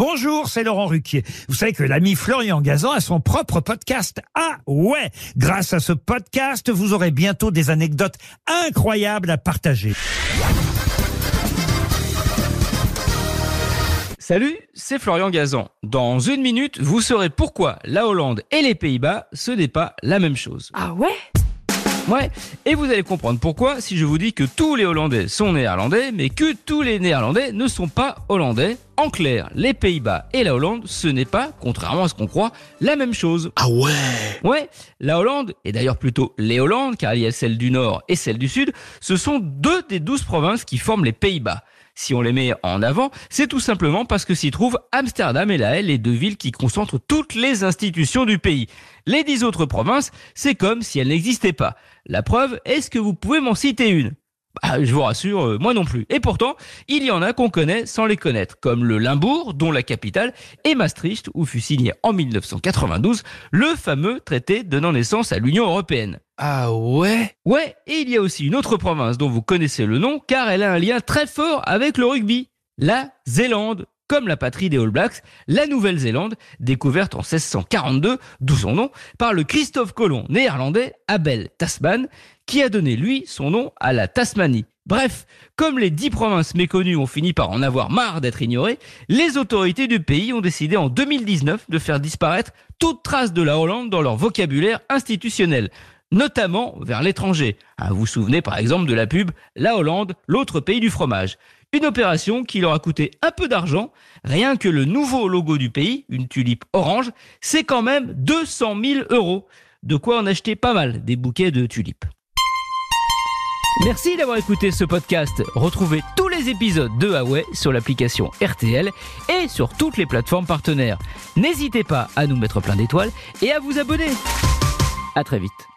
Bonjour, c'est Laurent Ruquier. Vous savez que l'ami Florian Gazan a son propre podcast. Ah ouais Grâce à ce podcast, vous aurez bientôt des anecdotes incroyables à partager. Salut, c'est Florian Gazan. Dans une minute, vous saurez pourquoi la Hollande et les Pays-Bas, ce n'est pas la même chose. Ah ouais? Ouais, et vous allez comprendre pourquoi si je vous dis que tous les Hollandais sont néerlandais, mais que tous les néerlandais ne sont pas hollandais. En clair, les Pays-Bas et la Hollande, ce n'est pas, contrairement à ce qu'on croit, la même chose. Ah ouais Ouais, la Hollande, et d'ailleurs plutôt les Hollandes, car il y a celle du Nord et celle du Sud, ce sont deux des douze provinces qui forment les Pays-Bas. Si on les met en avant, c'est tout simplement parce que s'y trouvent Amsterdam et La Haye, les deux villes qui concentrent toutes les institutions du pays. Les dix autres provinces, c'est comme si elles n'existaient pas. La preuve, est-ce que vous pouvez m'en citer une? Bah, je vous rassure, euh, moi non plus. Et pourtant, il y en a qu'on connaît sans les connaître, comme le Limbourg, dont la capitale est Maastricht, où fut signé en 1992 le fameux traité donnant naissance à l'Union européenne. Ah ouais? Ouais, et il y a aussi une autre province dont vous connaissez le nom, car elle a un lien très fort avec le rugby. La Zélande. Comme la patrie des All Blacks, la Nouvelle-Zélande, découverte en 1642, d'où son nom, par le Christophe Colomb néerlandais Abel Tasman, qui a donné lui son nom à la Tasmanie. Bref, comme les dix provinces méconnues ont fini par en avoir marre d'être ignorées, les autorités du pays ont décidé en 2019 de faire disparaître toute trace de la Hollande dans leur vocabulaire institutionnel notamment vers l'étranger. Ah, vous vous souvenez par exemple de la pub La Hollande, l'autre pays du fromage. Une opération qui leur a coûté un peu d'argent. Rien que le nouveau logo du pays, une tulipe orange, c'est quand même 200 000 euros. De quoi en acheter pas mal, des bouquets de tulipes. Merci d'avoir écouté ce podcast. Retrouvez tous les épisodes de Huawei sur l'application RTL et sur toutes les plateformes partenaires. N'hésitez pas à nous mettre plein d'étoiles et à vous abonner. À très vite.